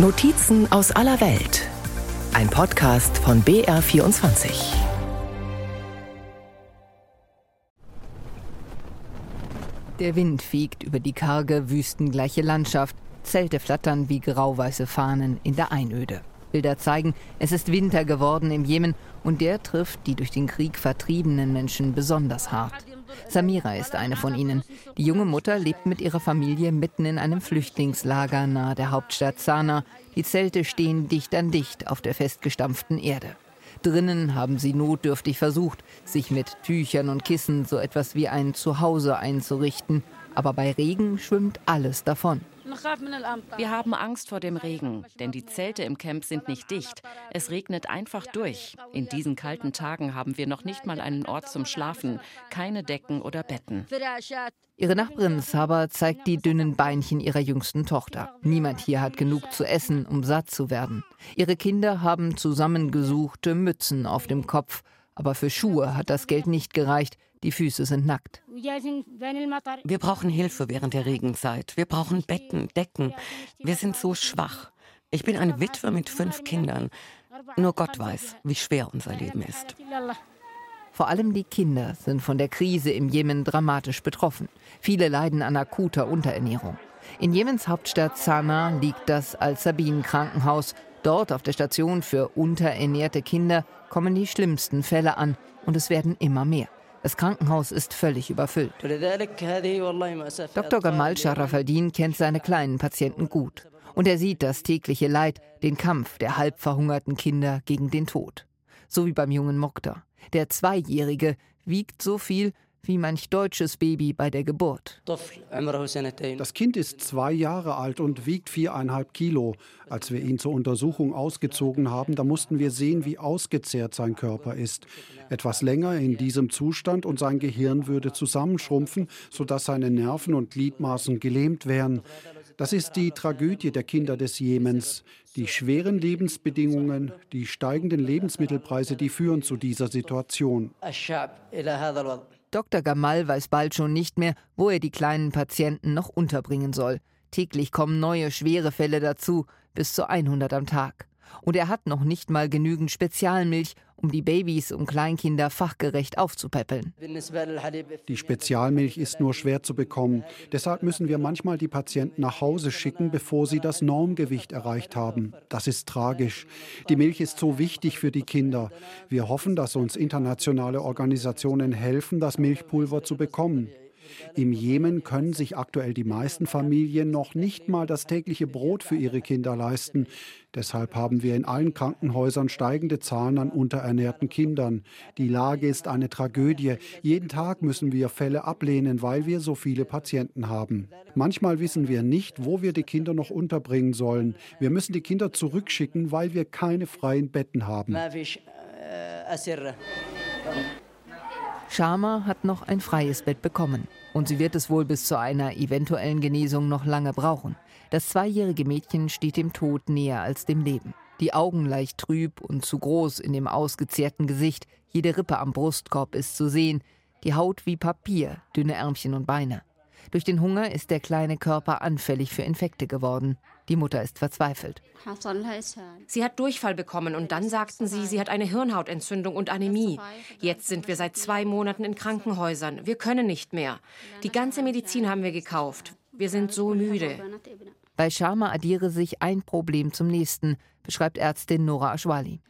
Notizen aus aller Welt. Ein Podcast von BR24. Der Wind fegt über die karge, wüstengleiche Landschaft. Zelte flattern wie grauweiße Fahnen in der Einöde. Bilder zeigen, es ist Winter geworden im Jemen und der trifft die durch den Krieg vertriebenen Menschen besonders hart. Samira ist eine von ihnen. Die junge Mutter lebt mit ihrer Familie mitten in einem Flüchtlingslager nahe der Hauptstadt Sanaa. Die Zelte stehen dicht an dicht auf der festgestampften Erde. Drinnen haben sie notdürftig versucht, sich mit Tüchern und Kissen so etwas wie ein Zuhause einzurichten. Aber bei Regen schwimmt alles davon. Wir haben Angst vor dem Regen, denn die Zelte im Camp sind nicht dicht. Es regnet einfach durch. In diesen kalten Tagen haben wir noch nicht mal einen Ort zum Schlafen, keine Decken oder Betten. Ihre Nachbarin Saba zeigt die dünnen Beinchen ihrer jüngsten Tochter. Niemand hier hat genug zu essen, um satt zu werden. Ihre Kinder haben zusammengesuchte Mützen auf dem Kopf. Aber für Schuhe hat das Geld nicht gereicht. Die Füße sind nackt. Wir brauchen Hilfe während der Regenzeit. Wir brauchen Betten, Decken. Wir sind so schwach. Ich bin eine Witwe mit fünf Kindern. Nur Gott weiß, wie schwer unser Leben ist. Vor allem die Kinder sind von der Krise im Jemen dramatisch betroffen. Viele leiden an akuter Unterernährung. In Jemens Hauptstadt Sanaa liegt das Al-Sabin-Krankenhaus. Dort auf der Station für unterernährte Kinder kommen die schlimmsten Fälle an und es werden immer mehr. Das Krankenhaus ist völlig überfüllt. Dr. Gamal Sharafaldin kennt seine kleinen Patienten gut. Und er sieht das tägliche Leid, den Kampf der halb verhungerten Kinder gegen den Tod. So wie beim jungen Mokta. Der Zweijährige wiegt so viel wie manch deutsches Baby bei der Geburt. Das Kind ist zwei Jahre alt und wiegt viereinhalb Kilo. Als wir ihn zur Untersuchung ausgezogen haben, da mussten wir sehen, wie ausgezehrt sein Körper ist. Etwas länger in diesem Zustand und sein Gehirn würde zusammenschrumpfen, sodass seine Nerven und Gliedmaßen gelähmt wären. Das ist die Tragödie der Kinder des Jemens. Die schweren Lebensbedingungen, die steigenden Lebensmittelpreise, die führen zu dieser Situation. Dr. Gamal weiß bald schon nicht mehr, wo er die kleinen Patienten noch unterbringen soll. Täglich kommen neue schwere Fälle dazu, bis zu 100 am Tag. Und er hat noch nicht mal genügend Spezialmilch, um die Babys und Kleinkinder fachgerecht aufzupäppeln. Die Spezialmilch ist nur schwer zu bekommen. Deshalb müssen wir manchmal die Patienten nach Hause schicken, bevor sie das Normgewicht erreicht haben. Das ist tragisch. Die Milch ist so wichtig für die Kinder. Wir hoffen, dass uns internationale Organisationen helfen, das Milchpulver zu bekommen. Im Jemen können sich aktuell die meisten Familien noch nicht mal das tägliche Brot für ihre Kinder leisten. Deshalb haben wir in allen Krankenhäusern steigende Zahlen an unterernährten Kindern. Die Lage ist eine Tragödie. Jeden Tag müssen wir Fälle ablehnen, weil wir so viele Patienten haben. Manchmal wissen wir nicht, wo wir die Kinder noch unterbringen sollen. Wir müssen die Kinder zurückschicken, weil wir keine freien Betten haben. Sharma hat noch ein freies Bett bekommen. Und sie wird es wohl bis zu einer eventuellen Genesung noch lange brauchen. Das zweijährige Mädchen steht dem Tod näher als dem Leben. Die Augen leicht trüb und zu groß in dem ausgezehrten Gesicht, jede Rippe am Brustkorb ist zu sehen, die Haut wie Papier, dünne Ärmchen und Beine. Durch den Hunger ist der kleine Körper anfällig für Infekte geworden. Die Mutter ist verzweifelt. Sie hat Durchfall bekommen und dann sagten sie, sie hat eine Hirnhautentzündung und Anämie. Jetzt sind wir seit zwei Monaten in Krankenhäusern. Wir können nicht mehr. Die ganze Medizin haben wir gekauft. Wir sind so müde. Bei Sharma addiere sich ein Problem zum nächsten, beschreibt Ärztin Nora Ashwali.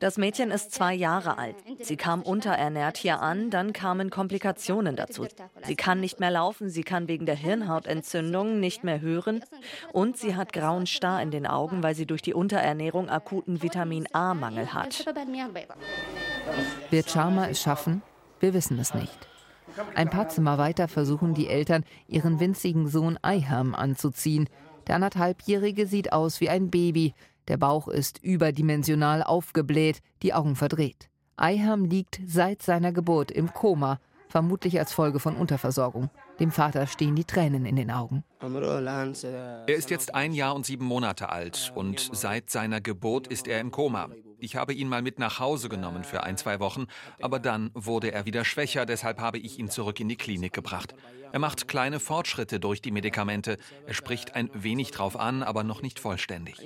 Das Mädchen ist zwei Jahre alt. Sie kam unterernährt hier an, dann kamen Komplikationen dazu. Sie kann nicht mehr laufen, sie kann wegen der Hirnhautentzündung nicht mehr hören und sie hat grauen Star in den Augen, weil sie durch die Unterernährung akuten Vitamin A-Mangel hat. Wird Sharma es schaffen? Wir wissen es nicht. Ein paar Zimmer weiter versuchen die Eltern, ihren winzigen Sohn Eiham anzuziehen. Der anderthalbjährige sieht aus wie ein Baby. Der Bauch ist überdimensional aufgebläht, die Augen verdreht. Eiham liegt seit seiner Geburt im Koma, vermutlich als Folge von Unterversorgung. Dem Vater stehen die Tränen in den Augen. Er ist jetzt ein Jahr und sieben Monate alt und seit seiner Geburt ist er im Koma. Ich habe ihn mal mit nach Hause genommen für ein, zwei Wochen, aber dann wurde er wieder schwächer, deshalb habe ich ihn zurück in die Klinik gebracht. Er macht kleine Fortschritte durch die Medikamente. Er spricht ein wenig drauf an, aber noch nicht vollständig.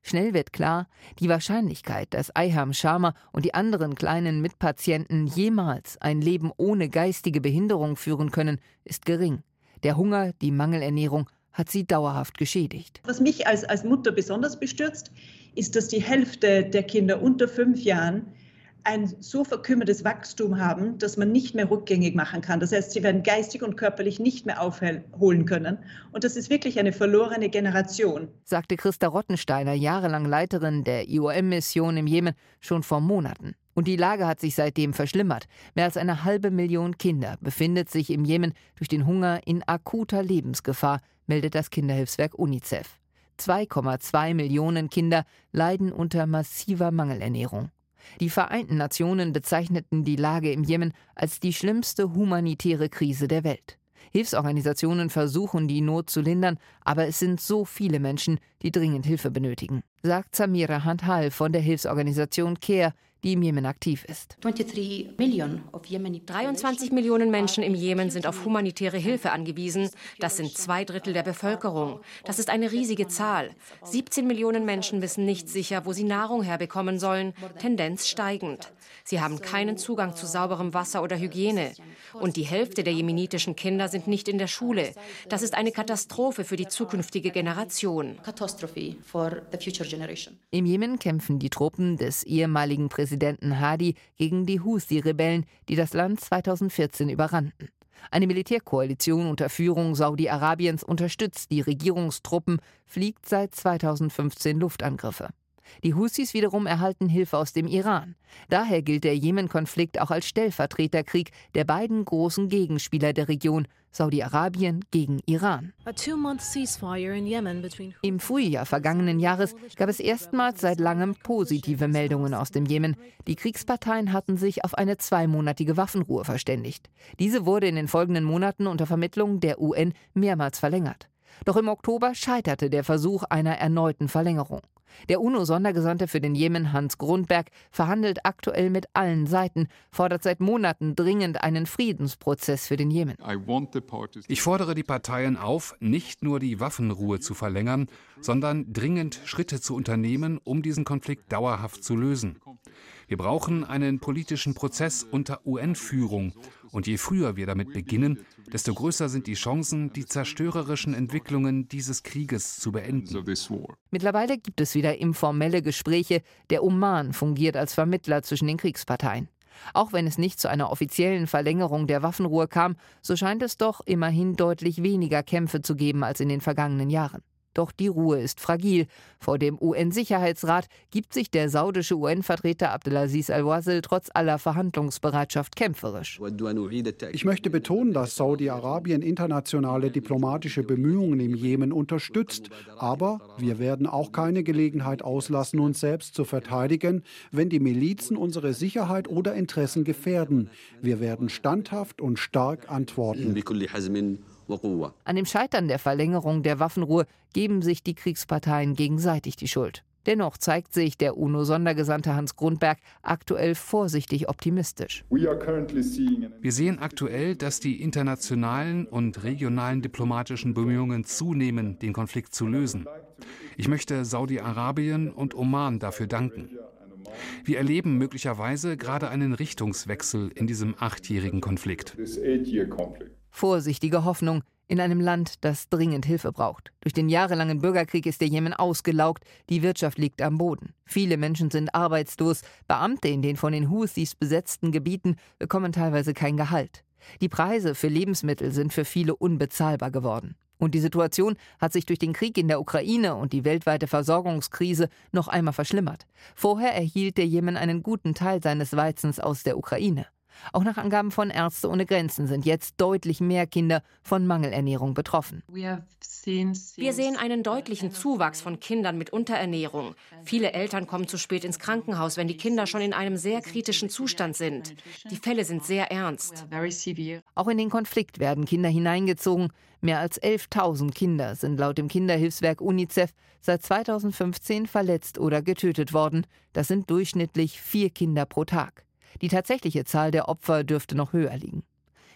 Schnell wird klar, die Wahrscheinlichkeit, dass Ayham Sharma und die anderen kleinen Mitpatienten jemals ein Leben ohne geistige Behinderung führen können, ist gering. Der Hunger, die Mangelernährung hat sie dauerhaft geschädigt. Was mich als, als Mutter besonders bestürzt, ist, dass die Hälfte der Kinder unter fünf Jahren ein so verkümmertes Wachstum haben, dass man nicht mehr rückgängig machen kann. Das heißt, sie werden geistig und körperlich nicht mehr aufholen können. Und das ist wirklich eine verlorene Generation. Sagte Christa Rottensteiner, jahrelang Leiterin der IOM-Mission im Jemen, schon vor Monaten. Und die Lage hat sich seitdem verschlimmert. Mehr als eine halbe Million Kinder befindet sich im Jemen durch den Hunger in akuter Lebensgefahr, meldet das Kinderhilfswerk UNICEF. 2,2 Millionen Kinder leiden unter massiver Mangelernährung. Die Vereinten Nationen bezeichneten die Lage im Jemen als die schlimmste humanitäre Krise der Welt. Hilfsorganisationen versuchen, die Not zu lindern, aber es sind so viele Menschen, die dringend Hilfe benötigen, sagt Samira Handhal von der Hilfsorganisation CARE, die im Jemen aktiv ist. 23 Millionen Menschen im Jemen sind auf humanitäre Hilfe angewiesen. Das sind zwei Drittel der Bevölkerung. Das ist eine riesige Zahl. 17 Millionen Menschen wissen nicht sicher, wo sie Nahrung herbekommen sollen, Tendenz steigend. Sie haben keinen Zugang zu sauberem Wasser oder Hygiene. Und die Hälfte der jemenitischen Kinder sind nicht in der Schule. Das ist eine Katastrophe für die zukünftige Generation. Im Jemen kämpfen die Truppen des ehemaligen Präsidenten Hadi gegen die Houthi-Rebellen, die das Land 2014 überrannten. Eine Militärkoalition unter Führung Saudi-Arabiens unterstützt die Regierungstruppen, fliegt seit 2015 Luftangriffe. Die Husis wiederum erhalten Hilfe aus dem Iran. Daher gilt der Jemen-Konflikt auch als Stellvertreterkrieg der beiden großen Gegenspieler der Region, Saudi-Arabien gegen Iran. Im Frühjahr vergangenen Jahres gab es erstmals seit langem positive Meldungen aus dem Jemen. Die Kriegsparteien hatten sich auf eine zweimonatige Waffenruhe verständigt. Diese wurde in den folgenden Monaten unter Vermittlung der UN mehrmals verlängert. Doch im Oktober scheiterte der Versuch einer erneuten Verlängerung. Der UNO-Sondergesandte für den Jemen, Hans Grundberg, verhandelt aktuell mit allen Seiten, fordert seit Monaten dringend einen Friedensprozess für den Jemen. Ich fordere die Parteien auf, nicht nur die Waffenruhe zu verlängern, sondern dringend Schritte zu unternehmen, um diesen Konflikt dauerhaft zu lösen. Wir brauchen einen politischen Prozess unter UN-Führung. Und je früher wir damit beginnen, desto größer sind die Chancen, die zerstörerischen Entwicklungen dieses Krieges zu beenden. Mittlerweile gibt es wieder informelle Gespräche. Der Oman fungiert als Vermittler zwischen den Kriegsparteien. Auch wenn es nicht zu einer offiziellen Verlängerung der Waffenruhe kam, so scheint es doch immerhin deutlich weniger Kämpfe zu geben als in den vergangenen Jahren. Doch die Ruhe ist fragil. Vor dem UN-Sicherheitsrat gibt sich der saudische UN-Vertreter Abdelaziz al-Wazil trotz aller Verhandlungsbereitschaft kämpferisch. Ich möchte betonen, dass Saudi-Arabien internationale diplomatische Bemühungen im Jemen unterstützt. Aber wir werden auch keine Gelegenheit auslassen, uns selbst zu verteidigen, wenn die Milizen unsere Sicherheit oder Interessen gefährden. Wir werden standhaft und stark antworten. An dem Scheitern der Verlängerung der Waffenruhe geben sich die Kriegsparteien gegenseitig die Schuld. Dennoch zeigt sich der UNO-Sondergesandte Hans Grundberg aktuell vorsichtig optimistisch. Wir sehen aktuell, dass die internationalen und regionalen diplomatischen Bemühungen zunehmen, den Konflikt zu lösen. Ich möchte Saudi-Arabien und Oman dafür danken. Wir erleben möglicherweise gerade einen Richtungswechsel in diesem achtjährigen Konflikt. Vorsichtige Hoffnung in einem Land, das dringend Hilfe braucht. Durch den jahrelangen Bürgerkrieg ist der Jemen ausgelaugt, die Wirtschaft liegt am Boden. Viele Menschen sind arbeitslos, Beamte in den von den Houthis besetzten Gebieten bekommen teilweise kein Gehalt. Die Preise für Lebensmittel sind für viele unbezahlbar geworden. Und die Situation hat sich durch den Krieg in der Ukraine und die weltweite Versorgungskrise noch einmal verschlimmert. Vorher erhielt der Jemen einen guten Teil seines Weizens aus der Ukraine. Auch nach Angaben von Ärzte ohne Grenzen sind jetzt deutlich mehr Kinder von Mangelernährung betroffen. Wir sehen einen deutlichen Zuwachs von Kindern mit Unterernährung. Viele Eltern kommen zu spät ins Krankenhaus, wenn die Kinder schon in einem sehr kritischen Zustand sind. Die Fälle sind sehr ernst. Auch in den Konflikt werden Kinder hineingezogen. Mehr als 11.000 Kinder sind laut dem Kinderhilfswerk UNICEF seit 2015 verletzt oder getötet worden. Das sind durchschnittlich vier Kinder pro Tag. Die tatsächliche Zahl der Opfer dürfte noch höher liegen.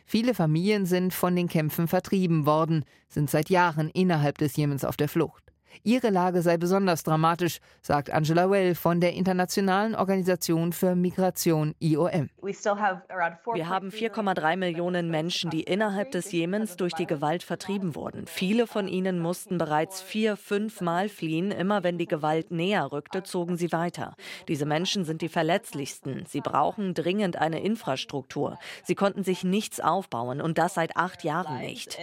Viele Familien sind von den Kämpfen vertrieben worden, sind seit Jahren innerhalb des Jemens auf der Flucht. Ihre Lage sei besonders dramatisch, sagt Angela Well von der Internationalen Organisation für Migration IOM. Wir haben 4,3 Millionen Menschen, die innerhalb des Jemens durch die Gewalt vertrieben wurden. Viele von ihnen mussten bereits vier, fünf Mal fliehen. Immer wenn die Gewalt näher rückte, zogen sie weiter. Diese Menschen sind die verletzlichsten. Sie brauchen dringend eine Infrastruktur. Sie konnten sich nichts aufbauen und das seit acht Jahren nicht.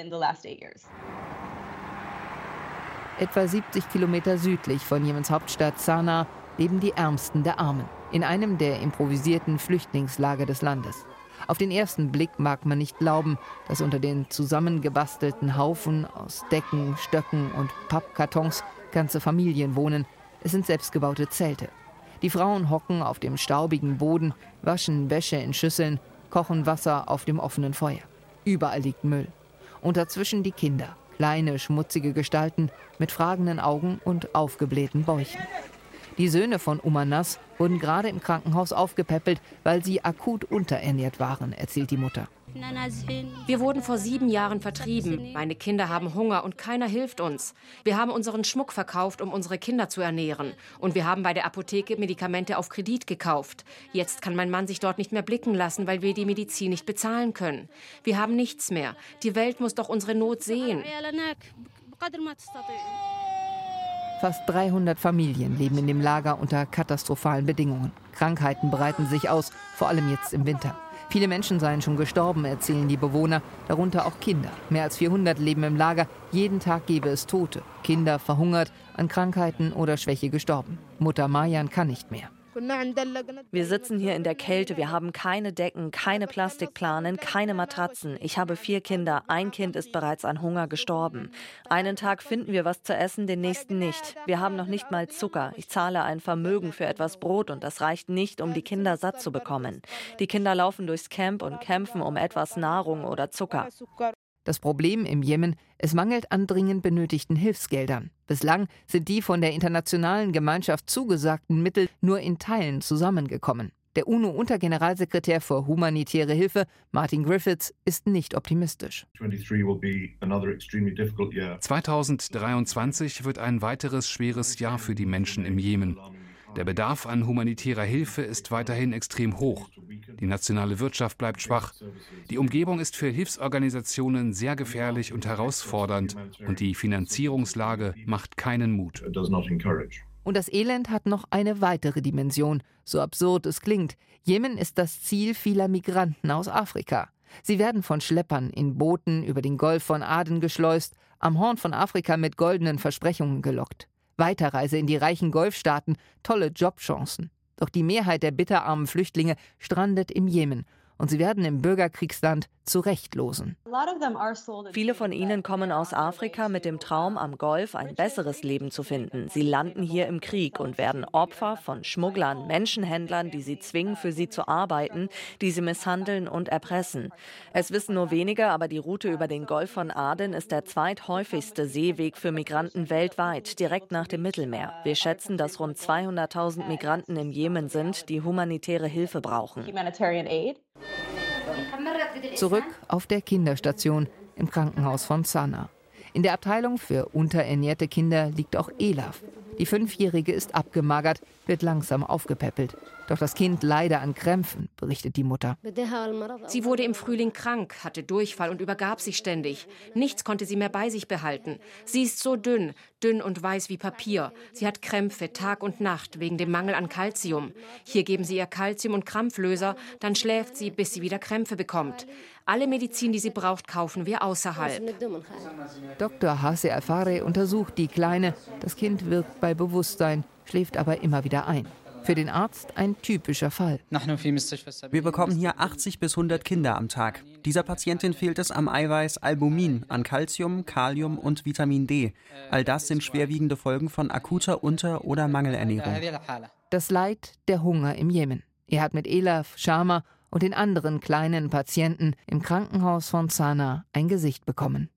Etwa 70 Kilometer südlich von Jemens Hauptstadt Sanaa leben die Ärmsten der Armen in einem der improvisierten Flüchtlingslager des Landes. Auf den ersten Blick mag man nicht glauben, dass unter den zusammengebastelten Haufen aus Decken, Stöcken und Pappkartons ganze Familien wohnen. Es sind selbstgebaute Zelte. Die Frauen hocken auf dem staubigen Boden, waschen Wäsche in Schüsseln, kochen Wasser auf dem offenen Feuer. Überall liegt Müll. Und dazwischen die Kinder, kleine, schmutzige Gestalten mit fragenden Augen und aufgeblähten Bäuchen. Die Söhne von Umanas wurden gerade im Krankenhaus aufgepäppelt, weil sie akut unterernährt waren, erzählt die Mutter. Wir wurden vor sieben Jahren vertrieben. Meine Kinder haben Hunger und keiner hilft uns. Wir haben unseren Schmuck verkauft, um unsere Kinder zu ernähren. Und wir haben bei der Apotheke Medikamente auf Kredit gekauft. Jetzt kann mein Mann sich dort nicht mehr blicken lassen, weil wir die Medizin nicht bezahlen können. Wir haben nichts mehr. Die Welt muss doch unsere Not sehen. Fast 300 Familien leben in dem Lager unter katastrophalen Bedingungen. Krankheiten breiten sich aus, vor allem jetzt im Winter. Viele Menschen seien schon gestorben, erzählen die Bewohner, darunter auch Kinder. Mehr als 400 leben im Lager. Jeden Tag gebe es Tote. Kinder verhungert, an Krankheiten oder Schwäche gestorben. Mutter Mayan kann nicht mehr. Wir sitzen hier in der Kälte, wir haben keine Decken, keine Plastikplanen, keine Matratzen. Ich habe vier Kinder, ein Kind ist bereits an Hunger gestorben. Einen Tag finden wir was zu essen, den nächsten nicht. Wir haben noch nicht mal Zucker. Ich zahle ein Vermögen für etwas Brot und das reicht nicht, um die Kinder satt zu bekommen. Die Kinder laufen durchs Camp und kämpfen um etwas Nahrung oder Zucker. Das Problem im Jemen, es mangelt an dringend benötigten Hilfsgeldern. Bislang sind die von der internationalen Gemeinschaft zugesagten Mittel nur in Teilen zusammengekommen. Der UNO-Untergeneralsekretär für humanitäre Hilfe, Martin Griffiths, ist nicht optimistisch. 2023 wird ein weiteres schweres Jahr für die Menschen im Jemen. Der Bedarf an humanitärer Hilfe ist weiterhin extrem hoch. Die nationale Wirtschaft bleibt schwach. Die Umgebung ist für Hilfsorganisationen sehr gefährlich und herausfordernd und die Finanzierungslage macht keinen Mut. Und das Elend hat noch eine weitere Dimension, so absurd es klingt. Jemen ist das Ziel vieler Migranten aus Afrika. Sie werden von Schleppern in Booten über den Golf von Aden geschleust, am Horn von Afrika mit goldenen Versprechungen gelockt. Weiterreise in die reichen Golfstaaten, tolle Jobchancen. Doch die Mehrheit der bitterarmen Flüchtlinge strandet im Jemen und sie werden im Bürgerkriegsland zu Rechtlosen. Viele von ihnen kommen aus Afrika mit dem Traum, am Golf ein besseres Leben zu finden. Sie landen hier im Krieg und werden Opfer von Schmugglern, Menschenhändlern, die sie zwingen, für sie zu arbeiten, die sie misshandeln und erpressen. Es wissen nur wenige, aber die Route über den Golf von Aden ist der zweithäufigste Seeweg für Migranten weltweit, direkt nach dem Mittelmeer. Wir schätzen, dass rund 200.000 Migranten im Jemen sind, die humanitäre Hilfe brauchen. Zurück auf der Kinderstation im Krankenhaus von Sana. In der Abteilung für unterernährte Kinder liegt auch Elaf. Die Fünfjährige ist abgemagert, wird langsam aufgepäppelt. Doch das Kind leide an Krämpfen, berichtet die Mutter. Sie wurde im Frühling krank, hatte Durchfall und übergab sich ständig. Nichts konnte sie mehr bei sich behalten. Sie ist so dünn, dünn und weiß wie Papier. Sie hat Krämpfe Tag und Nacht wegen dem Mangel an Kalzium. Hier geben sie ihr Kalzium und Krampflöser, dann schläft sie, bis sie wieder Krämpfe bekommt. Alle Medizin, die sie braucht, kaufen wir außerhalb. Dr. Hase Alfare untersucht die Kleine. Das Kind wirkt bei Bewusstsein, schläft aber immer wieder ein. Für den Arzt ein typischer Fall. Wir bekommen hier 80 bis 100 Kinder am Tag. Dieser Patientin fehlt es am Eiweiß Albumin, an Calcium, Kalium und Vitamin D. All das sind schwerwiegende Folgen von akuter Unter- oder Mangelernährung. Das Leid der Hunger im Jemen. Er hat mit Elaf, Sharma und den anderen kleinen Patienten im Krankenhaus von Sanaa ein Gesicht bekommen.